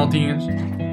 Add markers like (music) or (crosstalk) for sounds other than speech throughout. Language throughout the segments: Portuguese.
maltinhas.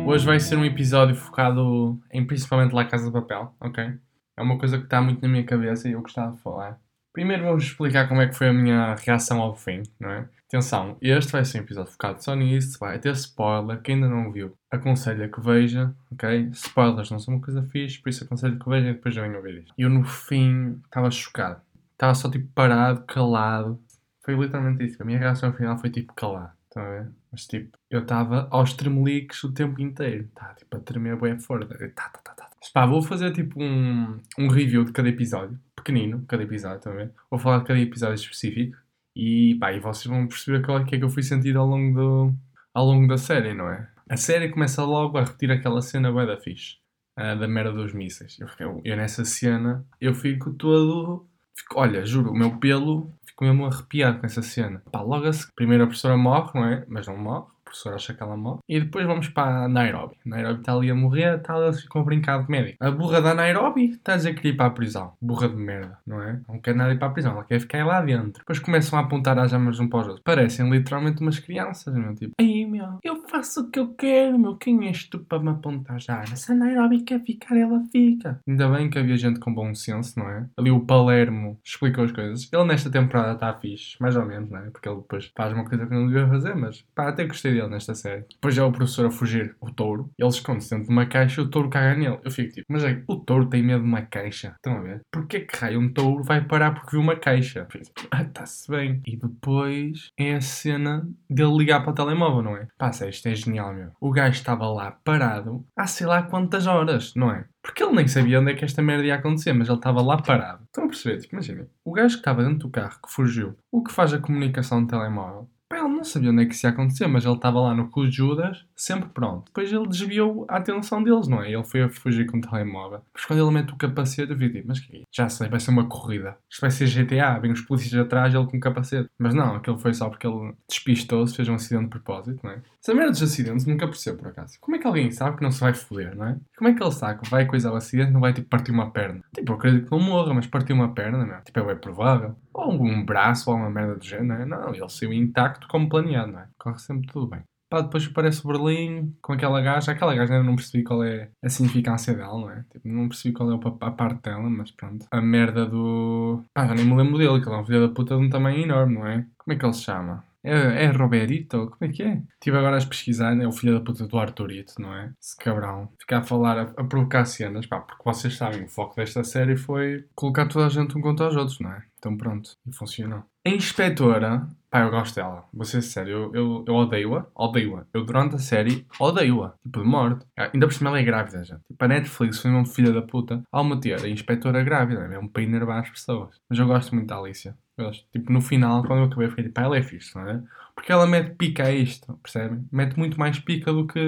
Hoje vai ser um episódio focado em principalmente La Casa de Papel, ok? É uma coisa que está muito na minha cabeça e eu gostava de falar. Primeiro vou-vos explicar como é que foi a minha reação ao fim, não é? Atenção, este vai ser um episódio focado só nisso, vai ter spoiler, quem ainda não viu, aconselho que veja, ok? Spoilers não são uma coisa fixe, por isso aconselho que veja e depois já venham ver isto. Eu no fim estava chocado. Estava só tipo parado, calado. Foi literalmente isso. A minha reação final foi tipo calado. Estão a ver? Mas tipo, eu estava aos tremeliques o tempo inteiro. Tá, tipo, a tremer bem forte. Tá, tá, tá, tá. Mas, pá, vou fazer tipo um, um review de cada episódio. Pequenino, cada episódio, a ver? Vou falar de cada episódio específico. E pá, e vocês vão perceber qual é que é que eu fui sentir ao longo, do, ao longo da série, não é? A série começa logo a repetir aquela cena bué da fixe. Uh, da merda dos mísseis. Eu, eu, eu, nessa cena, eu fico todo... Fico, olha, juro, o meu pelo fico mesmo arrepiado com essa cena. Pá, logo a primeiro a professora morre, não é? Mas não morre professor acha que ela morre. E depois vamos para Nairobi. Nairobi está ali a morrer, está ali a brincar de médico. A burra da Nairobi está a dizer que quer ir para a prisão. Burra de merda, não é? Não quer nada ir para a prisão, ela quer ficar lá dentro. Depois começam a apontar as armas um para os outros. Parecem literalmente umas crianças, meu. Tipo, aí meu, eu faço o que eu quero, meu. Quem és tu para me apontar já? Se a Nairobi quer ficar, ela fica. Ainda bem que havia gente com bom senso, não é? Ali o Palermo explicou as coisas. Ele nesta temporada está fixe, mais ou menos, não é? Porque ele depois faz uma coisa que não devia fazer, mas pá, até gostei dele nesta série. Depois é o professor a fugir, o touro. Ele esconde-se dentro de uma caixa e o touro caga nele. Eu fico tipo, mas é, o touro tem medo de uma caixa. Estão a ver? Porquê que raio um touro vai parar porque viu uma caixa? Tipo, ah, está-se bem. E depois é a cena dele ligar para o telemóvel, não é? Passa, isto é genial, meu. O gajo estava lá parado há sei lá quantas horas, não é? Porque ele nem sabia onde é que esta merda ia acontecer, mas ele estava lá parado. Estão a perceber? Tipo, imaginem. O gajo que estava dentro do carro, que fugiu, o que faz a comunicação do telemóvel, Pá, ele não sabia onde é que isso ia acontecer, mas ele estava lá no cu de Judas, sempre pronto. Depois ele desviou a atenção deles, não é? Ele foi a fugir com o telemóvel. Mas quando ele mete o capacete, eu vi tipo, mas que é Já sei, vai ser uma corrida. Isto vai ser GTA, vem os polícias atrás ele com o capacete. Mas não, aquilo foi só porque ele despistou-se, fez um acidente de propósito, não é? Essa merda dos acidentes nunca percebo, por acaso. Como é que alguém sabe que não se vai foder, não é? Como é que ele sabe que vai coisar o acidente não vai tipo partir uma perna? Tipo, eu acredito que não morra, mas partir uma perna, não é? Tipo, é bem provável. Ou um braço ou uma merda do género, não é? Não, ele saiu intacto como planeado, não é? Corre sempre tudo bem. Pá, depois aparece o Berlim com aquela gaja. Aquela gaja ainda não percebi qual é a significância dela, não é? Tipo, não percebi qual é a parte dela, mas pronto. A merda do. Pá, já nem me lembro dele, que ele é um filho da puta de um tamanho enorme, não é? Como é que ele se chama? É, é Roberito? Como é que é? Estive agora a pesquisar, é o filho da puta do Arturito, não é? Esse cabrão. Ficar a falar, a, a, provocar cenas, pá, porque vocês sabem, o foco desta série foi colocar toda a gente um contra os outros, não é? Então pronto, e funcionou. A inspetora, pá, eu gosto dela, vou ser sério, eu, eu, eu odeio-a, odeio-a. Eu durante a série odeio-a, tipo de morte. Ah, ainda por cima ela é grávida, gente. Tipo, a Netflix foi um filho da puta ao meter a inspetora grávida, é mesmo para enervar as pessoas. Mas eu gosto muito da Alicia. Tipo, no final, quando eu acabei, fiquei tipo, ela é fixe, não é? Porque ela mete pica a isto, percebem? Mete muito mais pica do que,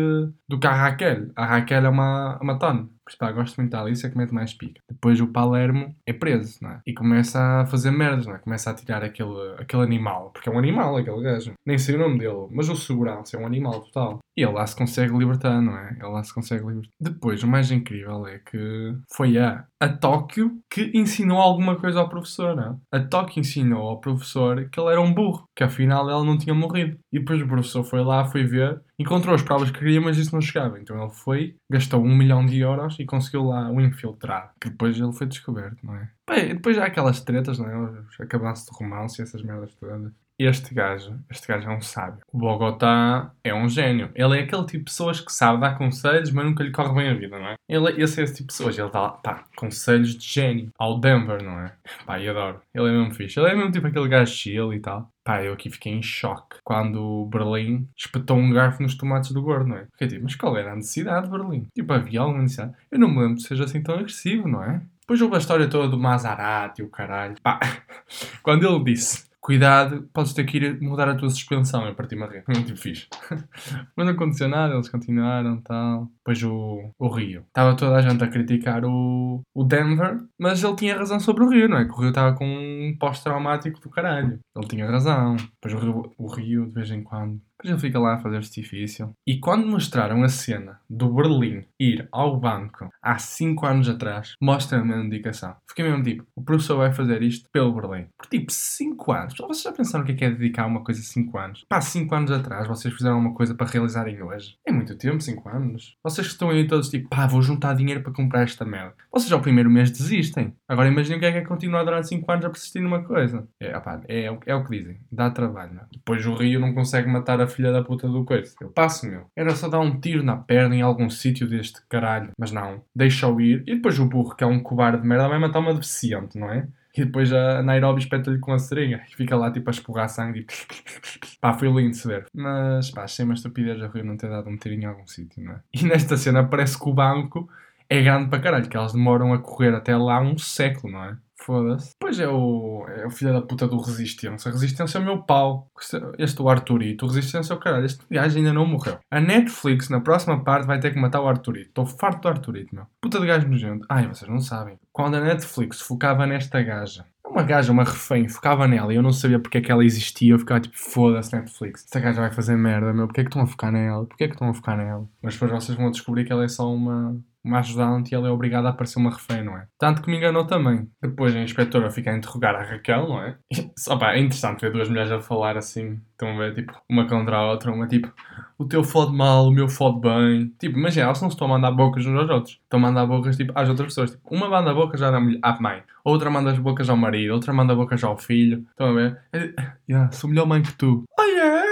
do que a Raquel. A Raquel é uma, uma tona. Pá, gosto muito da Alice, é que mete mais pica. Depois o Palermo é preso, não é? E começa a fazer merdas, não é? Começa a tirar aquele, aquele animal. Porque é um animal, aquele gajo. Nem sei o nome dele, mas o segurança é um animal total. E ele lá se consegue libertar, não é? Ele lá se consegue libertar. Depois, o mais incrível é que foi a, a Tóquio que ensinou alguma coisa ao professor, não é? A Tóquio ensinou ao professor que ele era um burro, que afinal ela não tinha morrido. E depois o professor foi lá, foi ver encontrou as provas que queria, mas isso não chegava. Então ele foi, gastou um milhão de euros e conseguiu lá o infiltrar. Que depois ele foi descoberto, não é? Bem, depois há aquelas tretas, não é? Acabasse de romance e essas merdas todas. Este gajo, este gajo é um sábio. O Bogotá é um gênio. Ele é aquele tipo de pessoas que sabe dar conselhos, mas nunca lhe corre bem a vida, não é? Ele, esse é esse tipo de pessoas. Ele dá, pá, conselhos de gênio. Ao Denver, não é? Pá, eu adoro. Ele é mesmo fixe. Ele é mesmo tipo aquele gajo chill e tal. Pá, eu aqui fiquei em choque quando o Berlim espetou um garfo nos tomates do gordo, não é? Fiquei tipo, mas qual era a necessidade de Berlim? Tipo, havia alguma necessidade? Eu não me lembro de seja assim tão agressivo, não é? Depois houve a história toda do Maserati o caralho. Pá, (laughs) quando ele disse cuidado, podes ter que ir mudar a tua suspensão. Eu parti-me a. Muito (laughs) fixe. (laughs) Mas não aconteceu nada, eles continuaram tal. Depois o, o Rio. Estava toda a gente a criticar o, o Denver, mas ele tinha razão sobre o Rio, não é? Que o Rio estava com um pós-traumático do caralho. Ele tinha razão. Depois o Rio, o Rio, de vez em quando, Depois ele fica lá a fazer este difícil. E quando mostraram a cena do Berlim ir ao banco há 5 anos atrás, mostra a mesma indicação. Fiquei mesmo tipo, o professor vai fazer isto pelo Berlim. Por tipo 5 anos. Vocês já pensaram o que é, é dedicar uma coisa 5 anos? Pá, 5 anos atrás vocês fizeram uma coisa para realizarem hoje. É muito tempo, 5 anos. Vocês que estão aí todos tipo, pá, vou juntar dinheiro para comprar esta merda. Vocês ao primeiro mês desistem. Agora imaginem o que é que é continuar durante 5 anos a persistir numa coisa. É, opá, é, é, o que dizem. Dá trabalho, não? Depois o Rio não consegue matar a filha da puta do coisa. Eu passo, meu. Era só dar um tiro na perna em algum sítio deste caralho. Mas não. Deixa-o ir. E depois o burro, que é um cobarde de merda, vai matar uma deficiente, não é? E depois a Nairobi espeta-lhe com a seringa e fica lá tipo a espurrar sangue e (laughs) pá, foi lindo se ver. Mas pá, achei uma estupidez a Rio não ter dado um tiro em algum sítio, não é? E nesta cena parece que o banco é grande para caralho, que elas demoram a correr até lá um século, não é? Foda-se. Pois é o, é o filho da puta do Resistência. Resistência é o meu pau. Este o Arturito. Resistência é o caralho. Este gajo ainda não morreu. A Netflix, na próxima parte, vai ter que matar o Arturito. Estou farto do Arturito, meu. Puta de gajo nojento. Ai, vocês não sabem. Quando a Netflix focava nesta gaja, uma gaja, uma refém, focava nela e eu não sabia porque é que ela existia. Eu ficava tipo, foda-se Netflix. Esta gaja vai fazer merda, meu. Porquê é que estão a focar nela? Porquê é que estão a focar nela? Mas depois vocês vão descobrir que ela é só uma uma ajudante e ela é obrigada a aparecer uma refém, não é? Tanto que me enganou também. Depois a inspetora fica a interrogar a Raquel, não é? (laughs) Pá, é interessante ver duas mulheres a falar assim. Estão a ver, tipo, uma contra a outra, uma tipo, o teu fode mal, o meu fode bem. Tipo, imagina, elas não se estão a mandar bocas uns aos outros. Estão a mandar bocas, tipo, às outras pessoas. Tipo, uma manda bocas à, mulher, mãe, outra manda as bocas ao marido, outra manda bocas ao filho. Estão a ver? É, yeah, sou melhor mãe que tu. Oh yeah, é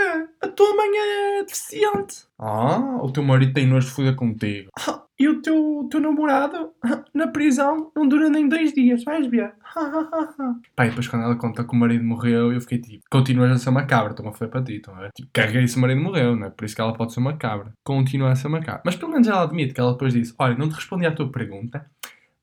deficiente. Ah, o teu marido tem nojo de foder contigo. E o teu, teu namorado na prisão não dura nem dois dias, vais ver. E depois quando ela conta que o marido morreu, eu fiquei tipo, continuas a ser uma cabra, estou-me a para ti, estão a ver? Tipo, carreguei se o marido morreu, não é? Por isso que ela pode ser uma cabra. Continua a ser uma cabra. Mas pelo menos ela admite que ela depois disse: Olha, não te respondi à tua pergunta,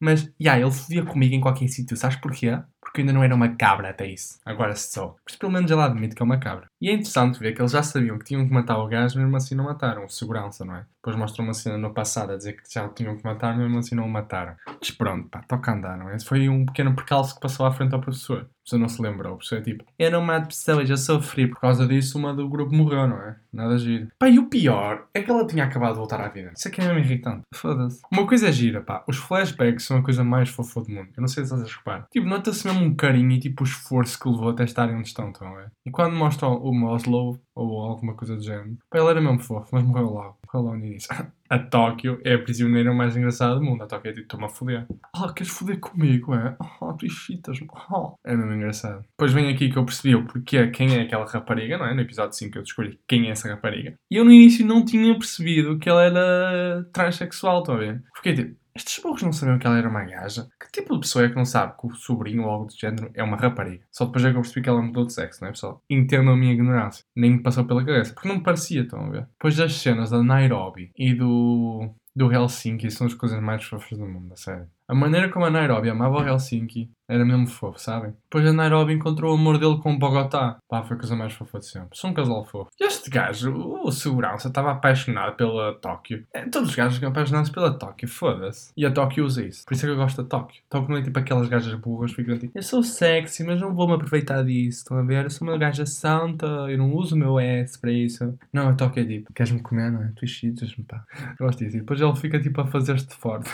mas, já, yeah, ele fodia comigo em qualquer sítio, sabes porquê? Porque ainda não era uma cabra até isso. Agora sou. Mas pelo menos ela admite que é uma cabra. E é interessante ver que eles já sabiam que tinham que matar o gajo, mesmo assim não mataram. Segurança, não é? Depois mostram uma cena no passado a dizer que já tinham que matar, mesmo assim não o mataram. Mas pronto, pá, toca andar, não é? Esse foi um pequeno percalço que passou à frente ao professor. Você não se lembrou, o professor é tipo, eu não mato pessoas, eu sofri. Por causa disso, uma do grupo morreu, não é? Nada giro. Pá, e o pior é que ela tinha acabado de voltar à vida. Isso é que é mesmo irritante. Foda-se. Uma coisa é gira, pá. Os flashbacks são a coisa mais fofa do mundo. Eu não sei se vocês reparam. Tipo, nota-se mesmo um carinho e tipo o esforço que levou até estarem onde estão, a ver? E quando mostram o Moslow, ou alguma coisa do género. Pá, ele era mesmo fofo, mas morreu logo. Logo no início. A Tóquio é a prisioneira mais engraçada do mundo. A Tóquio é tipo, toma a foder. Ah, queres foder comigo, é? Ah, tu chitas oh. É mesmo engraçado. Depois vem aqui que eu percebi o porquê, quem é aquela rapariga, não é? No episódio 5 eu descobri quem é essa rapariga. E eu no início não tinha percebido que ela era transexual, estão a ver? Porque tipo, estes burros não sabiam que ela era uma gaja. Que tipo de pessoa é que não sabe que o sobrinho ou algo do género é uma rapariga? Só depois é que eu percebi que ela mudou de sexo, não é pessoal? Entendo a minha ignorância. Nem me passou pela cabeça. Porque não me parecia, estão a ver? Depois das cenas da Nairobi e do, do Helsinki são as coisas mais fofas do mundo, a sério. A maneira como a Nairobi amava o Helsinki era mesmo fofo, sabem? Depois a Nairobi encontrou o amor dele com o Bogotá. Pá, foi a coisa mais fofa de sempre. São um casal fofo. E este gajo, o segurança, estava apaixonado pela Tóquio. É, todos os gajos ficam apaixonados pela Tóquio, foda-se. E a Tóquio usa isso. Por isso é que eu gosto da Tóquio. Tóquio não é tipo aquelas gajas burras ficam tipo, eu sou sexy, mas não vou me aproveitar disso. Estão a ver? Eu sou uma gaja santa, eu não uso o meu S para isso. Não, a Tóquio é tipo, queres-me comer, não é? Tu excitas-me, pá. Gosto disso. E depois ele fica tipo a fazer-te forte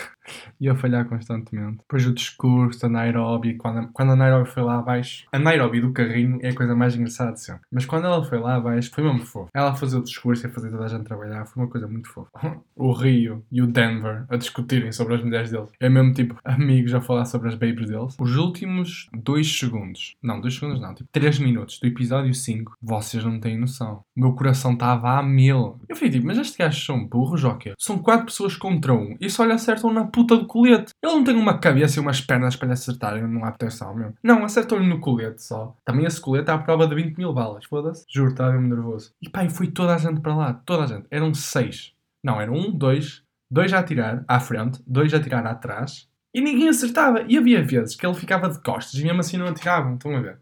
e a falhar constantemente. Depois o discurso da Nairobi, quando a, quando a Nairobi foi lá abaixo, a Nairobi do carrinho é a coisa mais engraçada de sempre. Mas quando ela foi lá abaixo, foi mesmo fofo. Ela fazer o discurso e fazer toda a gente trabalhar, foi uma coisa muito fofa. (laughs) o Rio e o Denver a discutirem sobre as mulheres deles. É mesmo tipo amigos a falar sobre as babies deles. Os últimos dois segundos, não, dois segundos não, tipo três minutos do episódio 5, vocês não têm noção. O meu coração estava a mil. Eu fui tipo, mas estes gajos são burros ou quê? São quatro pessoas contra um e só lhe acertam na puta do colete. Ele não tem uma cabeça e umas pernas para lhe acertarem, não há proteção, meu. Não, acertou-lhe no colete só. Também esse colete é à prova de 20 mil balas, foda-se. Juro, estava mesmo nervoso. E pá, e foi toda a gente para lá, toda a gente. Eram seis. Não, eram um, dois, dois a atirar à frente, dois a atirar atrás e ninguém acertava. E havia vezes que ele ficava de costas e mesmo assim não atiravam, estão a ver?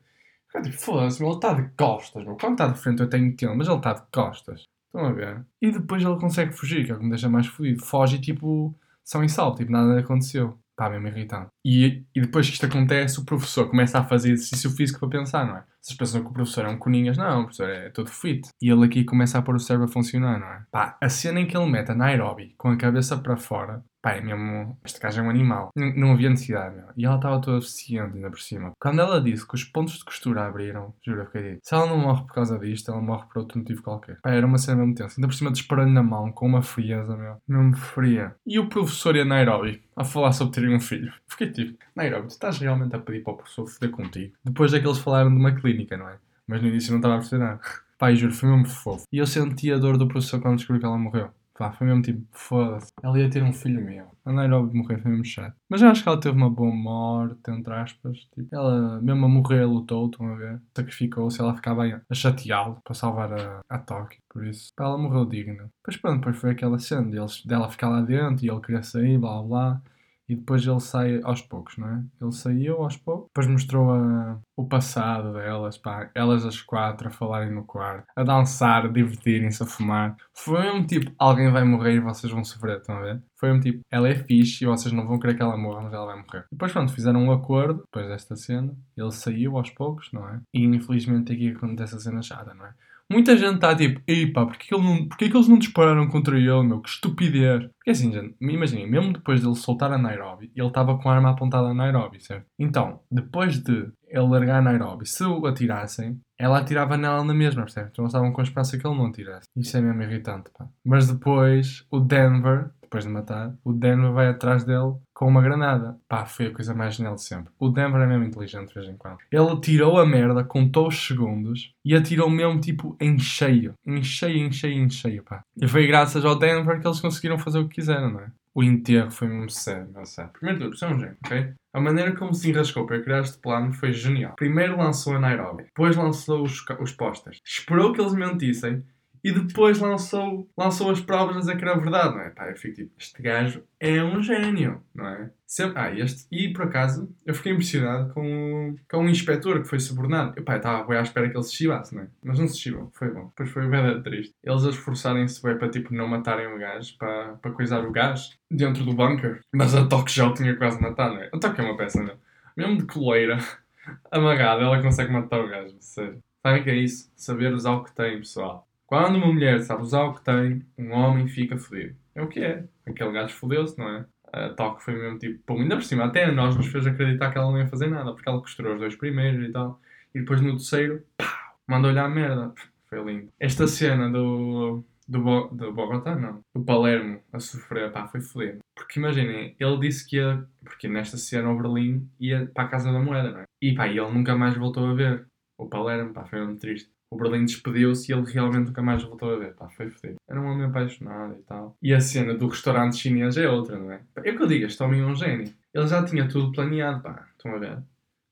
Tipo, foda-se, ele está de costas, meu. Quando está de frente eu tenho tempo, mas ele está de costas. Estão a ver? E depois ele consegue fugir, que é o que me deixa mais fodido. Foge tipo, são em salto, tipo, nada aconteceu. Pá, mesmo irritante. E, e depois que isto acontece, o professor começa a fazer exercício físico para pensar, não é? Vocês pensam que o professor é um coninhas, não, o professor é todo fit. E ele aqui começa a pôr o cérebro a funcionar, não é? Pá, a cena em que ele mete a Nairobi com a cabeça para fora, pá, é mesmo. Este gajo é um animal. Não, não havia necessidade, meu. E ela estava toda eficiente ainda por cima. Quando ela disse que os pontos de costura abriram, juro, eu fiquei dito. Se ela não morre por causa disto, ela morre por outro motivo qualquer. Pá, era uma cena mesmo tensa. Ainda por cima disparando na mão com uma frieza, meu. Mesmo fria. E o professor a Nairobi a falar sobre terem um filho. Fiquei tipo, Nairobi, tu estás realmente a pedir para o professor foder contigo? Depois é que eles falaram de uma clínica, não é? Mas no início não estava a perceber nada. (laughs) Pai, juro, foi mesmo fofo. E eu senti a dor do professor quando descobri que ela morreu. Pá, foi mesmo tipo, foda-se. Ela ia ter um filho meu. A Nairobi morrer foi mesmo chato. Mas eu acho que ela teve uma boa morte, entre aspas. Tipo, ela, mesmo a morrer, lutou, estão a ver? Sacrificou-se, ela ficava a chateá-lo para salvar a, a Tóquio. Por isso, pá, ela morreu digna. Depois pronto, depois foi aquela cena de dela ficar lá dentro e ele queria sair, blá blá e depois ele sai aos poucos, não é? Ele saiu aos poucos, depois mostrou a, o passado delas, pá, elas as quatro a falarem no quarto, a dançar, a divertirem-se, a fumar. Foi mesmo tipo, alguém vai morrer e vocês vão sofrer, estão a ver? Foi um tipo, ela é fixe e vocês não vão querer que ela morra, mas ela vai morrer. Depois, pronto, fizeram um acordo, depois desta cena, ele saiu aos poucos, não é? E infelizmente aqui acontece a cena chata, não é? Muita gente está tipo, ei pá, porquê que, ele não, porquê que eles não dispararam contra ele, meu? Que estupidez. Porque assim, gente, imaginem, mesmo depois dele soltar a Nairobi, ele estava com a arma apontada a Nairobi, certo? Então, depois de ele largar a Nairobi, se o atirassem, ela atirava nela na mesma, percebe? Então eles estavam com a esperança que ele não atirasse. Isso é mesmo irritante, pá. Mas depois, o Denver, depois de matar, o Denver vai atrás dele com uma granada. Pá, foi a coisa mais genial de sempre. O Denver é mesmo inteligente de vez em quando. Ele tirou a merda, contou os segundos e atirou mesmo tipo em cheio. Em cheio, em cheio, em cheio, pá. E foi graças ao Denver que eles conseguiram fazer o que quiseram, não é? O enterro foi mesmo sério, não sério. Primeiro tudo, são é um gênio, ok? A maneira como se enrascou para criar este plano foi genial. Primeiro lançou a Nairobi, depois lançou os, os posters. Esperou que eles mentissem e depois lançou, lançou as provas a dizer que era verdade, não é? Pá, eu fico tipo, este gajo é um gênio, não é? Sempre, ah, este, e por acaso, eu fiquei impressionado com, com um inspetor que foi subornado. Eu, pá, estava à espera que ele se chivasse, não é? Mas não se chivou, foi bom. Depois foi bem (laughs) triste. Eles a esforçarem-se para, tipo, não matarem o gajo, para, para coisar o gás dentro do bunker. Mas a Toque já o tinha quase matado, não é? A Toque é uma peça, não é? Mesmo de coleira, (laughs) amagada, ela consegue matar o gajo, sério. Sabem que é isso? Saber usar o que tem, pessoal. Quando uma mulher sabe usar o que tem, um homem fica fodido. É o que é. Aquele gajo fodeu-se, não é? A toque foi mesmo tipo, pô, ainda por cima, até a nós nos fez acreditar que ela não ia fazer nada, porque ela costurou os dois primeiros e tal. E depois no terceiro, pá, mandou-lhe a merda. Foi lindo. Esta cena do, do, Bo, do Bogotá, não, do Palermo a sofrer, pá, foi fodido. Porque imaginem, ele disse que ia, porque nesta cena o Berlim ia para a Casa da Moeda, não é? E pá, ele nunca mais voltou a ver. O Palermo, pá, foi muito triste o Berlim despediu-se e ele realmente nunca mais voltou a ver. Pá, foi fodido. Era um homem apaixonado e tal. E a cena do restaurante chinês é outra, não é? É o que eu digo, este homem é um gênio. Ele já tinha tudo planeado, pá. Estão a ver?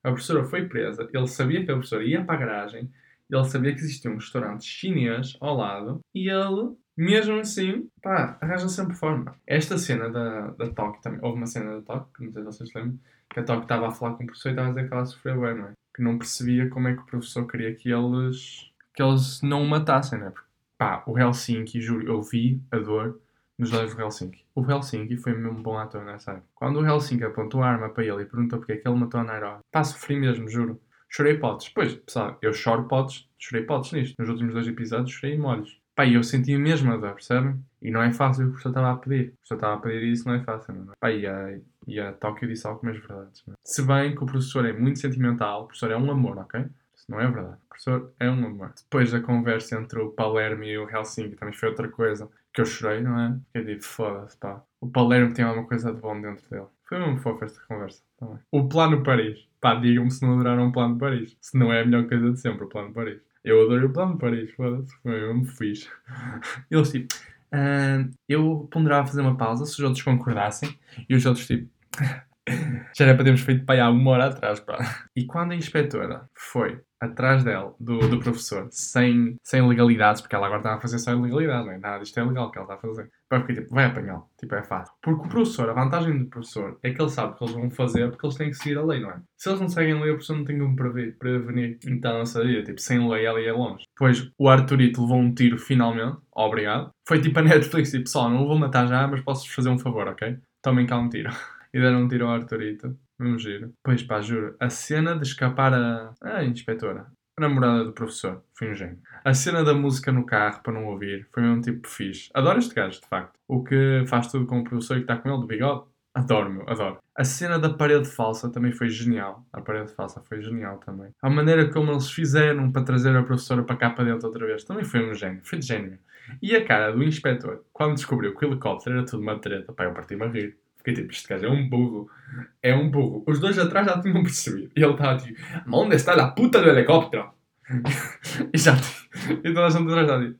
A professora foi presa, ele sabia que a professora ia para a garagem, ele sabia que existia um restaurante chinês ao lado e ele, mesmo assim, pá, arranja sempre forma. Esta cena da, da Tóquio também, houve uma cena da que não sei se vocês lembram, que a Tóquio estava a falar com o professor e estava a dizer que ela sofreu bem, não é? Que não percebia como é que o professor queria que eles que eles não o matassem, né? Porque, pá, o Helsinki, juro, eu vi a dor nos olhos do Helsinki. O Helsinki foi mesmo bom ator nessa época. Quando o Helsinki apontou a arma para ele e perguntou porque é que ele matou a Nairobi, pá, sofri mesmo, juro. Chorei potes. Pois, pessoal, eu choro potes, chorei potes nisto. Nos últimos dois episódios chorei molhos. Pá, e eu senti a dor, percebem? E não é fácil o que o professor estava a pedir. O professor estava a pedir isso, não é fácil, não é? Pá, e a, e a Tóquio disse algumas verdades. É? Se bem que o professor é muito sentimental, o professor é um amor, ok? não é verdade. O professor é um amor. Depois da conversa entre o Palermo e o Helsinki também foi outra coisa que eu chorei, não é? Eu digo, foda-se, pá. O Palermo tem alguma coisa de bom dentro dele. Foi mesmo fofo esta conversa. Também. O Plano Paris. Pá, digam-me se não adoraram o Plano Paris. Se não é a melhor coisa de sempre, o Plano Paris. Eu adorei o Plano Paris, foda-se. Foi mesmo fixe. (laughs) Eles tipo, uh, eu ponderava fazer uma pausa se os outros concordassem. E os outros tipo, (laughs) já era para termos feito para aí há uma hora atrás, pá. E quando a inspetora foi atrás dela, do, do professor, sem, sem legalidades, porque ela agora está a fazer só ilegalidades, não é? Nada disto é legal que ela está a fazer. Vai ficar tipo, vai apanhá-lo. Tipo, é fácil. Porque o professor, a vantagem do professor é que ele sabe o que eles vão fazer porque eles têm que seguir a lei, não é? Se eles não seguem a lei, o professor não tem como prevenir. Então, eu sabia, tipo, sem lei ela ia longe. Depois, o Arturito levou um tiro finalmente. Obrigado. Foi tipo a Netflix, tipo, pessoal, não o vou matar já, mas posso-vos fazer um favor, ok? Tomem cá um tiro. (laughs) e deram um tiro ao Arturito. Mesmo giro. Pois pá, juro. A cena de escapar a. A inspetora. A namorada do professor. Foi um gênio. A cena da música no carro para não ouvir. Foi mesmo tipo fixe. Adoro este gajo, de facto. O que faz tudo com o professor que está com ele, do bigode. Adoro, meu, adoro. A cena da parede falsa também foi genial. A parede falsa foi genial também. A maneira como eles fizeram para trazer a professora para cá para dentro outra vez também foi um gênio. Foi de gênio. E a cara do inspetor, quando descobriu que o helicóptero era tudo uma treta, pá, eu parti-me a rir. Fiquei tipo, este gajo é um burro. É um burro. Os dois atrás já tinham (laughs) percebido. E ele estava tipo, onde está a puta do helicóptero? (laughs) e já E toda a gente atrás já tipo,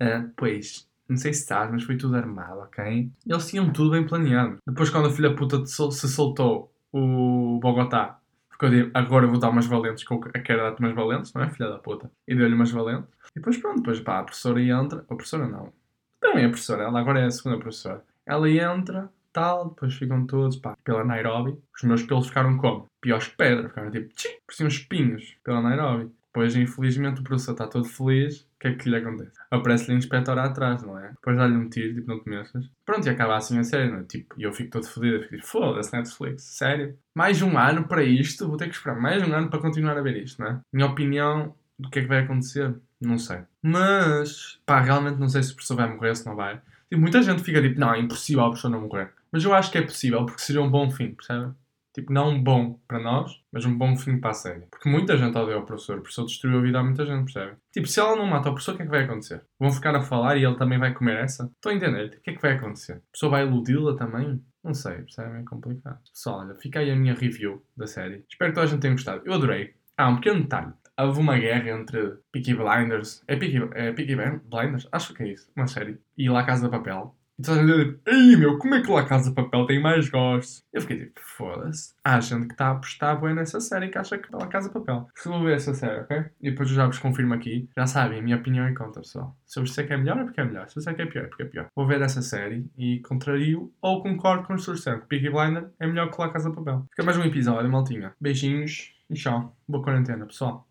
ah, pois, não sei se estás, mas foi tudo armado, ok? Eles tinham tudo bem planeado. Depois, quando a filha puta se soltou o Bogotá, ficou de agora vou dar umas valentes, com a quer dar-te umas valentes, não é? Filha da puta. E deu-lhe umas valentes. E depois, pronto, depois pá, a professora entra. A professora não. Também a professora, ela agora é a segunda professora. Ela entra, depois ficam todos, pá, pela Nairobi. Os meus pelos ficaram como? Piores que pedra, ficaram tipo, tchim, pareciam espinhos pela Nairobi. Depois, infelizmente, o professor está todo feliz. O que é que lhe acontece? Aparece-lhe um inspetor atrás, não é? Depois dá-lhe um tiro, tipo, não te mexas. Pronto, e acaba assim a série, não é? Tipo, e eu fico todo fodido. Fico tipo, foda-se, Netflix, sério? Mais um ano para isto? Vou ter que esperar mais um ano para continuar a ver isto, não é? Minha opinião do que é que vai acontecer? Não sei. Mas, pá, realmente não sei se o professor vai morrer, se não vai. Tipo, muita gente fica tipo, não, é impossível o professor não morrer. Mas eu acho que é possível, porque seria um bom fim, percebe? Tipo, não um bom para nós, mas um bom fim para a série. Porque muita gente odeia o professor. O professor destruiu a vida a muita gente, percebe? Tipo, se ela não mata o professor, o que é que vai acontecer? Vão ficar a falar e ele também vai comer essa? Estou a entender. O que é que vai acontecer? A pessoa vai iludi-la também? Não sei, percebe? É complicado. Pessoal, olha, fica aí a minha review da série. Espero que toda a gente tenha gostado. Eu adorei. Ah, um pequeno detalhe. Houve uma guerra entre Peaky Blinders. É Peaky, é Peaky Blinders? Acho que é isso. Uma série. E La Casa de Papel. E toda a gente tipo, ei meu, como é que lá Casa de Papel tem mais gostos? Eu fiquei tipo, foda-se. Há gente que está a apostar bem nessa série que acha que lá Casa de Papel. Se vou ver essa série, ok? E depois eu já vos confirmo aqui. Já sabem, a minha opinião é conta, pessoal. Se eu disser que é melhor, é porque é melhor. Se eu disser que é pior, é porque é pior. Vou ver essa série e contrario ou concordo com os seus que Peaky Blinder é melhor que lá Casa de Papel. Fica mais um episódio, maltinha. Beijinhos e tchau. Boa quarentena, pessoal.